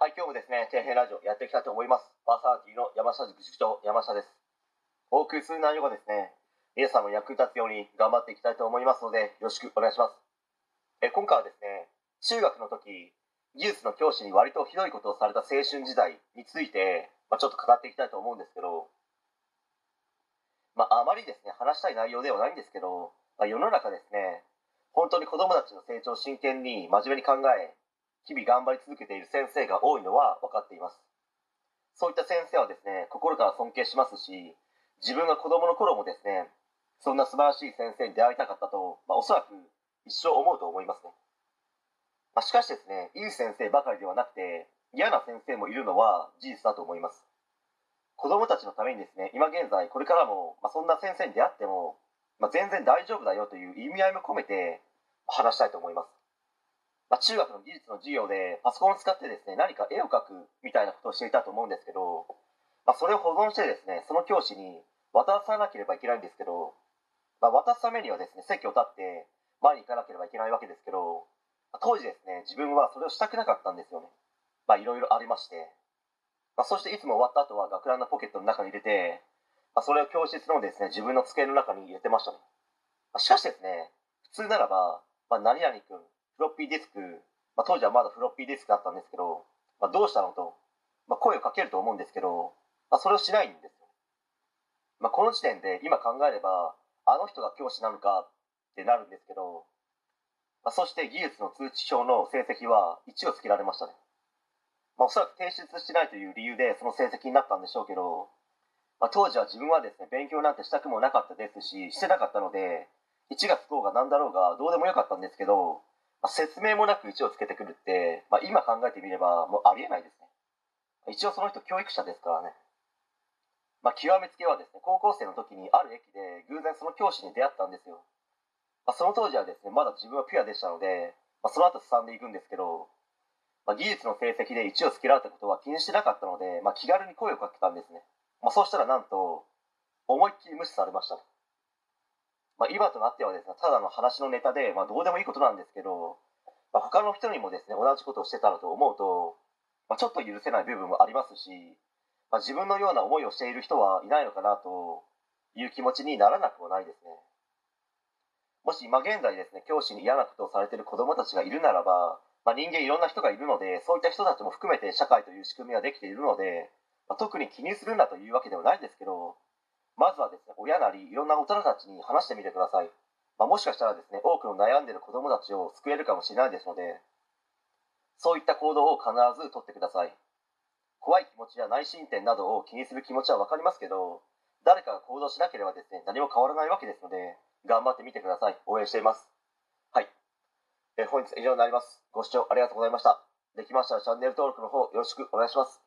はい、今日もですね、底辺ラジオやっていきたいと思います。パーソナリティーの山下塾塾長、山下です。お送りする内容がですね、皆さんの役に立つように頑張っていきたいと思いますので、よろしくお願いします。え今回はですね、中学の時、技術の教師に割とひどいことをされた青春時代について、まあ、ちょっと語っていきたいと思うんですけど、まあ、あまりですね、話したい内容ではないんですけど、まあ、世の中ですね、本当に子供たちの成長を真剣に真面目に考え、日々頑張り続けている先生が多いのは分かっています。そういった先生はですね心から尊敬しますし自分が子供の頃もですねそんな素晴らしい先生に出会いたかったと、まあ、おそらく一生思うと思いますね、まあ、しかしですねいい先生ばかりではなくて嫌な先生もいるのは事実だと思います。子供たちのためにですね今現在これからも、まあ、そんな先生に出会っても、まあ、全然大丈夫だよという意味合いも込めて話したいと思います。まあ、中学の技術の授業でパソコンを使ってですね何か絵を描くみたいなことをしていたと思うんですけど、まあ、それを保存してですねその教師に渡さなければいけないんですけど、まあ、渡すためにはですね席を立って前に行かなければいけないわけですけど、まあ、当時ですね自分はそれをしたくなかったんですよね。まあいろいろありまして、まあ、そしていつも終わった後は学ランのポケットの中に入れて、まあ、それを教室のですね自分の机の中に入れてましたね、まあ、しかしですね普通ならば、まあ、何々君フロッピーディスク、まあ、当時はまだフロッピーディスクだったんですけど、まあ、どうしたのと、まあ、声をかけると思うんですけど、まあ、それをしないんですよ。まあ、この時点で今考えれば、あの人が教師なのかってなるんですけど、まあ、そして技術の通知表の成績は1をつけられましたね。まあ、おそらく提出しないという理由でその成績になったんでしょうけど、まあ、当時は自分はですね、勉強なんてしたくもなかったですし、してなかったので、1がつこうが何だろうがどうでもよかったんですけど、説明もなく1をつけてくるって、まあ、今考えてみればもうありえないですね。一応その人教育者ですからね。まあ、極めつけはですね高校生の時にある駅で偶然その教師に出会ったんですよ、まあ、その当時はですねまだ自分はピュアでしたので、まあ、その後すさんでいくんですけど、まあ、技術の成績で1をつけられたことは気にしてなかったので、まあ、気軽に声をかけたんですね、まあ、そうしたらなんと思いっきり無視されました。まあ、今となってはですねただの話のネタで、まあ、どうでもいいことなんですけど、まあ、他の人にもですね同じことをしてたらと思うと、まあ、ちょっと許せない部分もありますし、まあ、自分のような思いをしている人はいないのかなという気持ちにならなくもないですね。もし今現在ですね教師に嫌なことをされている子どもたちがいるならば、まあ、人間いろんな人がいるのでそういった人たちも含めて社会という仕組みができているので、まあ、特に気にするんだというわけではないんですけどまずはですね、親なりいろんな大人たちに話してみてください。まあ、もしかしたらですね、多くの悩んでいる子供たちを救えるかもしれないですので、そういった行動を必ずとってください。怖い気持ちや内申点などを気にする気持ちは分かりますけど、誰かが行動しなければですね、何も変わらないわけですので、頑張ってみてください。応援しています。はい。え本日は以上になります。ご視聴ありがとうございました。できましたらチャンネル登録の方よろしくお願いします。